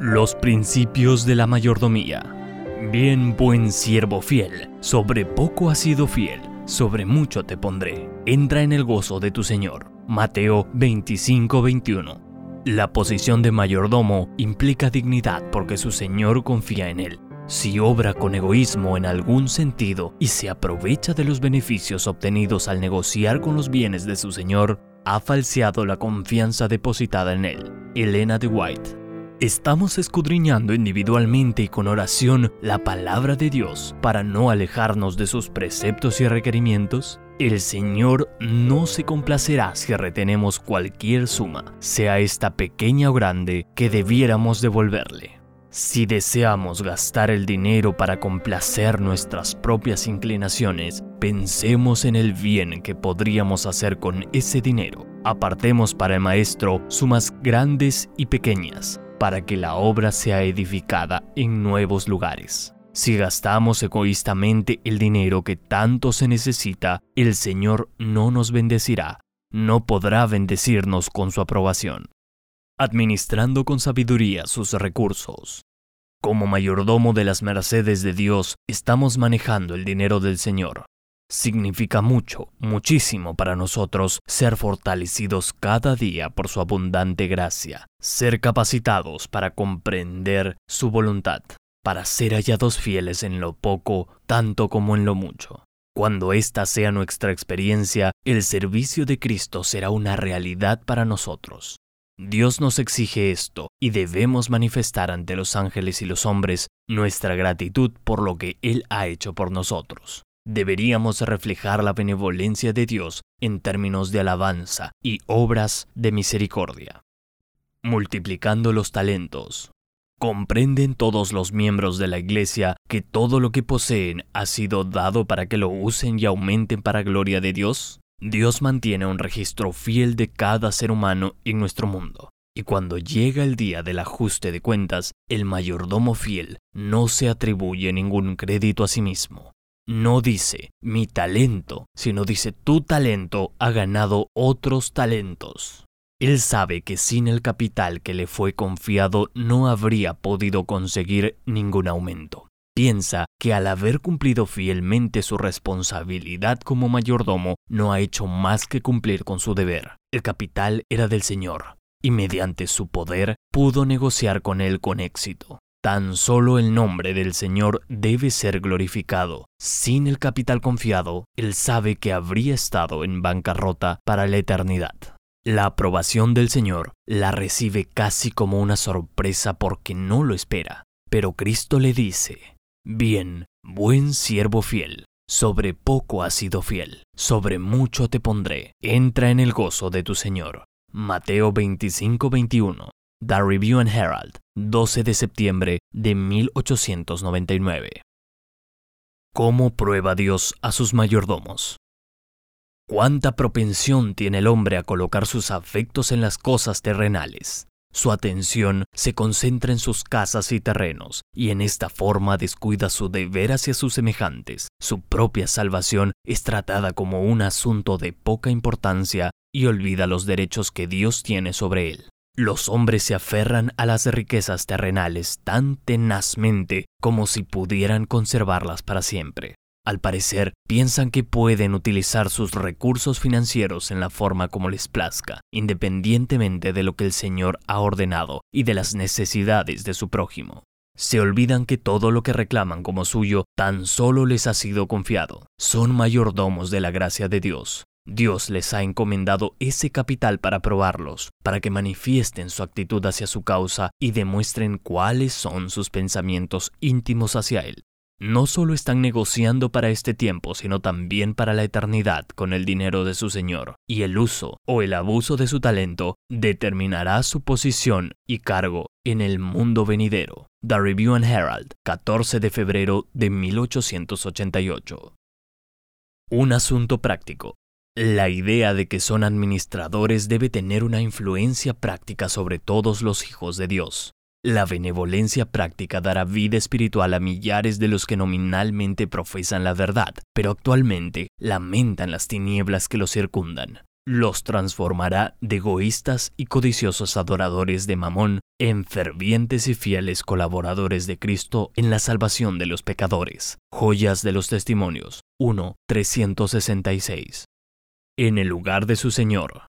Los principios de la mayordomía. Bien buen siervo fiel, sobre poco has sido fiel, sobre mucho te pondré. Entra en el gozo de tu Señor. Mateo 25:21. La posición de mayordomo implica dignidad porque su Señor confía en él. Si obra con egoísmo en algún sentido y se aprovecha de los beneficios obtenidos al negociar con los bienes de su Señor, ha falseado la confianza depositada en él. Elena de White. Estamos escudriñando individualmente y con oración la palabra de Dios para no alejarnos de sus preceptos y requerimientos. El Señor no se complacerá si retenemos cualquier suma, sea esta pequeña o grande, que debiéramos devolverle. Si deseamos gastar el dinero para complacer nuestras propias inclinaciones, pensemos en el bien que podríamos hacer con ese dinero. Apartemos para el Maestro sumas grandes y pequeñas, para que la obra sea edificada en nuevos lugares. Si gastamos egoístamente el dinero que tanto se necesita, el Señor no nos bendecirá, no podrá bendecirnos con su aprobación. Administrando con sabiduría sus recursos. Como mayordomo de las mercedes de Dios, estamos manejando el dinero del Señor. Significa mucho, muchísimo para nosotros ser fortalecidos cada día por su abundante gracia, ser capacitados para comprender su voluntad, para ser hallados fieles en lo poco tanto como en lo mucho. Cuando esta sea nuestra experiencia, el servicio de Cristo será una realidad para nosotros. Dios nos exige esto y debemos manifestar ante los ángeles y los hombres nuestra gratitud por lo que Él ha hecho por nosotros. Deberíamos reflejar la benevolencia de Dios en términos de alabanza y obras de misericordia. Multiplicando los talentos. ¿Comprenden todos los miembros de la Iglesia que todo lo que poseen ha sido dado para que lo usen y aumenten para gloria de Dios? Dios mantiene un registro fiel de cada ser humano en nuestro mundo. Y cuando llega el día del ajuste de cuentas, el mayordomo fiel no se atribuye ningún crédito a sí mismo no dice mi talento, sino dice tu talento ha ganado otros talentos. Él sabe que sin el capital que le fue confiado no habría podido conseguir ningún aumento. Piensa que al haber cumplido fielmente su responsabilidad como mayordomo, no ha hecho más que cumplir con su deber. El capital era del Señor, y mediante su poder pudo negociar con él con éxito. Tan solo el nombre del Señor debe ser glorificado. Sin el capital confiado, Él sabe que habría estado en bancarrota para la eternidad. La aprobación del Señor la recibe casi como una sorpresa porque no lo espera. Pero Cristo le dice, Bien, buen siervo fiel, sobre poco has sido fiel, sobre mucho te pondré, entra en el gozo de tu Señor. Mateo 25-21 The Review and Herald, 12 de septiembre de 1899. ¿Cómo prueba Dios a sus mayordomos? ¿Cuánta propensión tiene el hombre a colocar sus afectos en las cosas terrenales? Su atención se concentra en sus casas y terrenos, y en esta forma descuida su deber hacia sus semejantes. Su propia salvación es tratada como un asunto de poca importancia y olvida los derechos que Dios tiene sobre él. Los hombres se aferran a las riquezas terrenales tan tenazmente como si pudieran conservarlas para siempre. Al parecer, piensan que pueden utilizar sus recursos financieros en la forma como les plazca, independientemente de lo que el Señor ha ordenado y de las necesidades de su prójimo. Se olvidan que todo lo que reclaman como suyo tan solo les ha sido confiado. Son mayordomos de la gracia de Dios, Dios les ha encomendado ese capital para probarlos, para que manifiesten su actitud hacia su causa y demuestren cuáles son sus pensamientos íntimos hacia Él. No solo están negociando para este tiempo, sino también para la eternidad con el dinero de su Señor, y el uso o el abuso de su talento determinará su posición y cargo en el mundo venidero. The Review and Herald, 14 de febrero de 1888. Un asunto práctico. La idea de que son administradores debe tener una influencia práctica sobre todos los hijos de Dios. La benevolencia práctica dará vida espiritual a millares de los que nominalmente profesan la verdad, pero actualmente lamentan las tinieblas que los circundan. los transformará de egoístas y codiciosos adoradores de Mamón en fervientes y fieles colaboradores de Cristo en la salvación de los pecadores. Joyas de los Testimonios 1, 366. En el lugar de su Señor.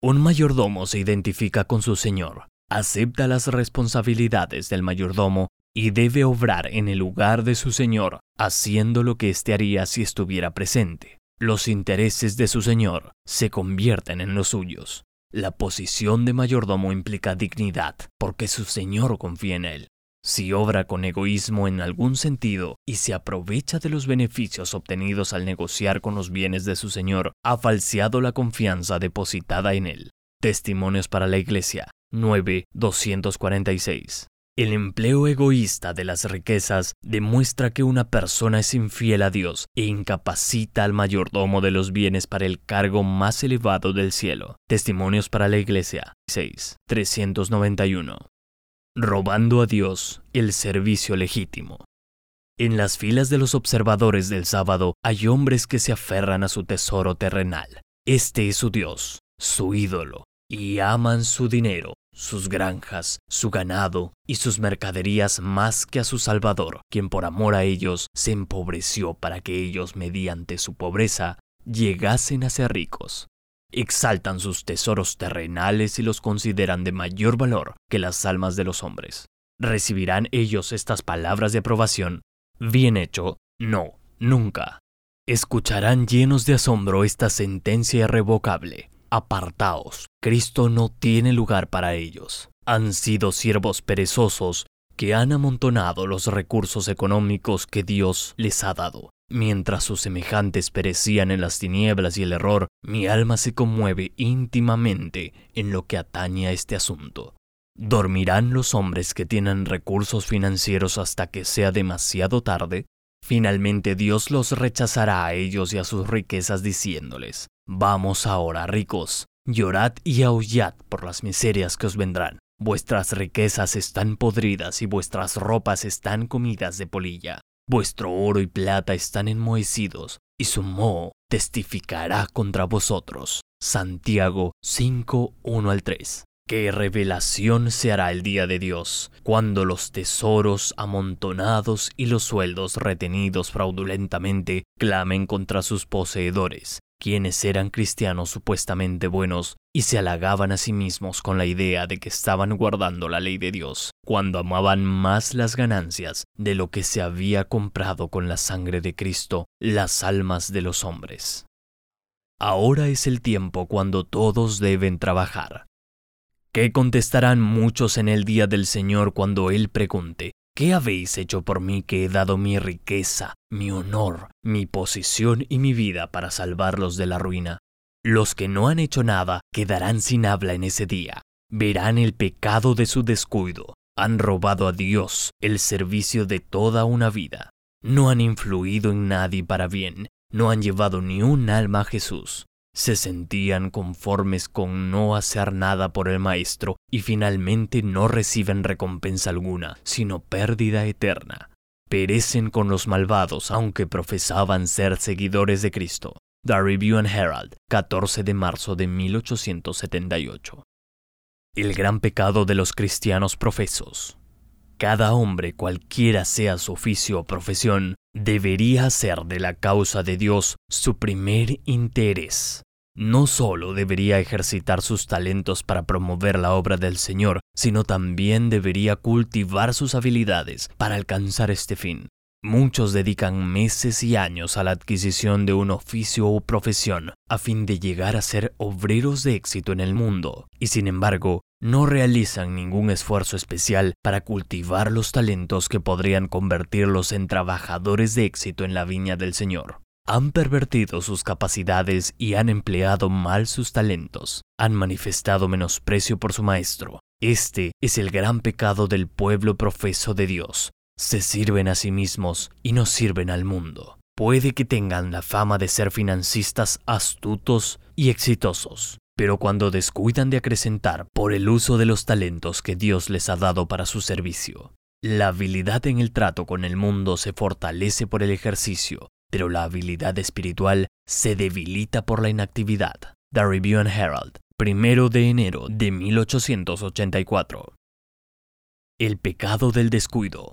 Un mayordomo se identifica con su Señor, acepta las responsabilidades del mayordomo y debe obrar en el lugar de su Señor, haciendo lo que éste haría si estuviera presente. Los intereses de su Señor se convierten en los suyos. La posición de mayordomo implica dignidad, porque su Señor confía en él. Si obra con egoísmo en algún sentido y se aprovecha de los beneficios obtenidos al negociar con los bienes de su Señor, ha falseado la confianza depositada en él. Testimonios para la Iglesia 9.246 el empleo egoísta de las riquezas demuestra que una persona es infiel a Dios e incapacita al mayordomo de los bienes para el cargo más elevado del cielo. Testimonios para la Iglesia 6. 391. Robando a Dios el servicio legítimo. En las filas de los observadores del sábado hay hombres que se aferran a su tesoro terrenal. Este es su Dios, su ídolo, y aman su dinero sus granjas, su ganado y sus mercaderías más que a su Salvador, quien por amor a ellos se empobreció para que ellos, mediante su pobreza, llegasen a ser ricos. Exaltan sus tesoros terrenales y los consideran de mayor valor que las almas de los hombres. ¿Recibirán ellos estas palabras de aprobación? Bien hecho, no, nunca. Escucharán llenos de asombro esta sentencia irrevocable apartaos, Cristo no tiene lugar para ellos. Han sido siervos perezosos que han amontonado los recursos económicos que Dios les ha dado. Mientras sus semejantes perecían en las tinieblas y el error, mi alma se conmueve íntimamente en lo que atañe a este asunto. ¿Dormirán los hombres que tienen recursos financieros hasta que sea demasiado tarde? Finalmente Dios los rechazará a ellos y a sus riquezas diciéndoles, Vamos ahora, ricos, llorad y aullad por las miserias que os vendrán. Vuestras riquezas están podridas y vuestras ropas están comidas de polilla. Vuestro oro y plata están enmohecidos y su moho testificará contra vosotros. Santiago 5, 1 al 3. Qué revelación se hará el día de Dios, cuando los tesoros amontonados y los sueldos retenidos fraudulentamente clamen contra sus poseedores, quienes eran cristianos supuestamente buenos y se halagaban a sí mismos con la idea de que estaban guardando la ley de Dios, cuando amaban más las ganancias de lo que se había comprado con la sangre de Cristo, las almas de los hombres. Ahora es el tiempo cuando todos deben trabajar ¿Qué contestarán muchos en el día del Señor cuando Él pregunte, ¿qué habéis hecho por mí que he dado mi riqueza, mi honor, mi posición y mi vida para salvarlos de la ruina? Los que no han hecho nada quedarán sin habla en ese día. Verán el pecado de su descuido. Han robado a Dios el servicio de toda una vida. No han influido en nadie para bien. No han llevado ni un alma a Jesús se sentían conformes con no hacer nada por el Maestro y finalmente no reciben recompensa alguna, sino pérdida eterna. Perecen con los malvados aunque profesaban ser seguidores de Cristo. The Review and Herald, 14 de marzo de 1878. El gran pecado de los cristianos profesos. Cada hombre, cualquiera sea su oficio o profesión, debería hacer de la causa de Dios su primer interés no solo debería ejercitar sus talentos para promover la obra del Señor, sino también debería cultivar sus habilidades para alcanzar este fin. Muchos dedican meses y años a la adquisición de un oficio o profesión a fin de llegar a ser obreros de éxito en el mundo, y sin embargo, no realizan ningún esfuerzo especial para cultivar los talentos que podrían convertirlos en trabajadores de éxito en la viña del Señor han pervertido sus capacidades y han empleado mal sus talentos, han manifestado menosprecio por su maestro. Este es el gran pecado del pueblo profeso de Dios. Se sirven a sí mismos y no sirven al mundo. Puede que tengan la fama de ser financistas astutos y exitosos, pero cuando descuidan de acrecentar por el uso de los talentos que Dios les ha dado para su servicio, la habilidad en el trato con el mundo se fortalece por el ejercicio pero la habilidad espiritual se debilita por la inactividad. The Review and Herald, primero de enero de 1884. El pecado del descuido.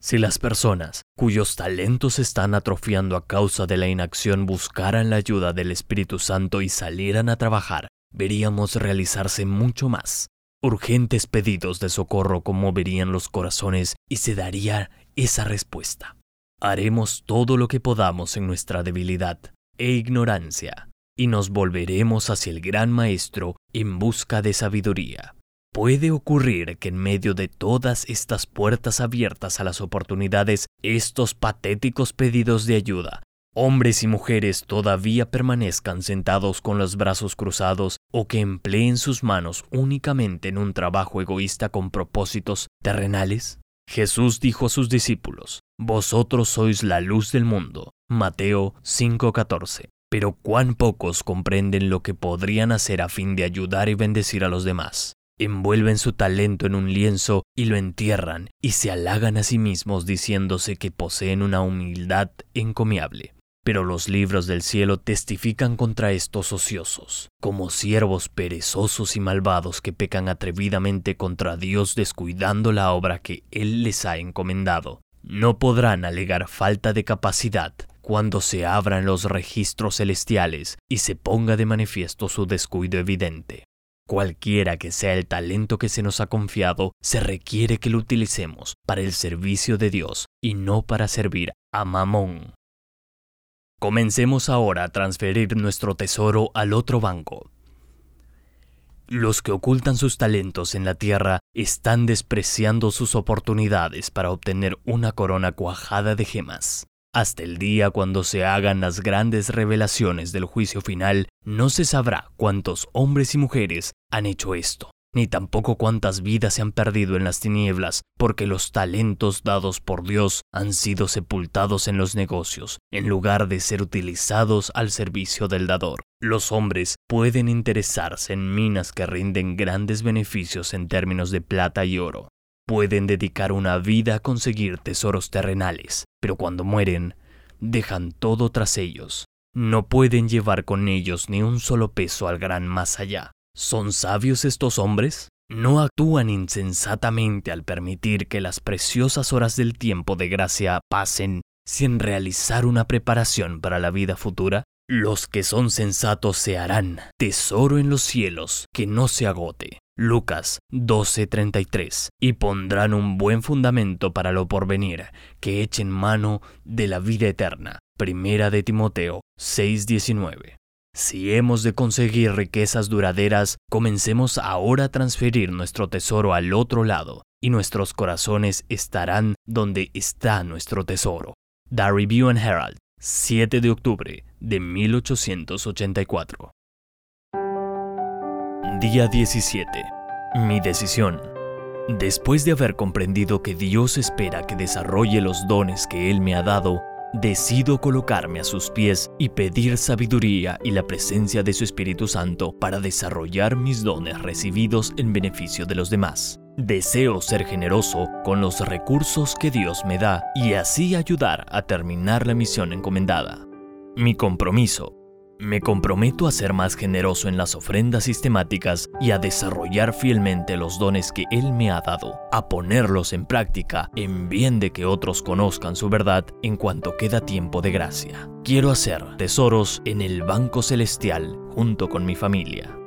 Si las personas cuyos talentos están atrofiando a causa de la inacción buscaran la ayuda del Espíritu Santo y salieran a trabajar, veríamos realizarse mucho más. Urgentes pedidos de socorro conmoverían los corazones y se daría esa respuesta. Haremos todo lo que podamos en nuestra debilidad e ignorancia y nos volveremos hacia el gran Maestro en busca de sabiduría. Puede ocurrir que en medio de todas estas puertas abiertas a las oportunidades, estos patéticos pedidos de ayuda, hombres y mujeres todavía permanezcan sentados con los brazos cruzados o que empleen sus manos únicamente en un trabajo egoísta con propósitos terrenales? Jesús dijo a sus discípulos, Vosotros sois la luz del mundo. Mateo 5:14. Pero cuán pocos comprenden lo que podrían hacer a fin de ayudar y bendecir a los demás. Envuelven su talento en un lienzo y lo entierran y se halagan a sí mismos diciéndose que poseen una humildad encomiable. Pero los libros del cielo testifican contra estos ociosos, como siervos perezosos y malvados que pecan atrevidamente contra Dios descuidando la obra que Él les ha encomendado. No podrán alegar falta de capacidad cuando se abran los registros celestiales y se ponga de manifiesto su descuido evidente. Cualquiera que sea el talento que se nos ha confiado, se requiere que lo utilicemos para el servicio de Dios y no para servir a Mamón. Comencemos ahora a transferir nuestro tesoro al otro banco. Los que ocultan sus talentos en la tierra están despreciando sus oportunidades para obtener una corona cuajada de gemas. Hasta el día cuando se hagan las grandes revelaciones del juicio final, no se sabrá cuántos hombres y mujeres han hecho esto ni tampoco cuántas vidas se han perdido en las tinieblas, porque los talentos dados por Dios han sido sepultados en los negocios, en lugar de ser utilizados al servicio del dador. Los hombres pueden interesarse en minas que rinden grandes beneficios en términos de plata y oro. Pueden dedicar una vida a conseguir tesoros terrenales, pero cuando mueren, dejan todo tras ellos. No pueden llevar con ellos ni un solo peso al gran más allá. ¿Son sabios estos hombres? ¿No actúan insensatamente al permitir que las preciosas horas del tiempo de gracia pasen sin realizar una preparación para la vida futura? Los que son sensatos se harán tesoro en los cielos que no se agote. Lucas 12:33 y pondrán un buen fundamento para lo porvenir, que echen mano de la vida eterna. Primera de Timoteo 6:19. Si hemos de conseguir riquezas duraderas, comencemos ahora a transferir nuestro tesoro al otro lado, y nuestros corazones estarán donde está nuestro tesoro. The Review and Herald, 7 de octubre de 1884. Día 17. Mi decisión. Después de haber comprendido que Dios espera que desarrolle los dones que Él me ha dado, Decido colocarme a sus pies y pedir sabiduría y la presencia de su Espíritu Santo para desarrollar mis dones recibidos en beneficio de los demás. Deseo ser generoso con los recursos que Dios me da y así ayudar a terminar la misión encomendada. Mi compromiso me comprometo a ser más generoso en las ofrendas sistemáticas y a desarrollar fielmente los dones que Él me ha dado, a ponerlos en práctica en bien de que otros conozcan su verdad en cuanto queda tiempo de gracia. Quiero hacer tesoros en el banco celestial junto con mi familia.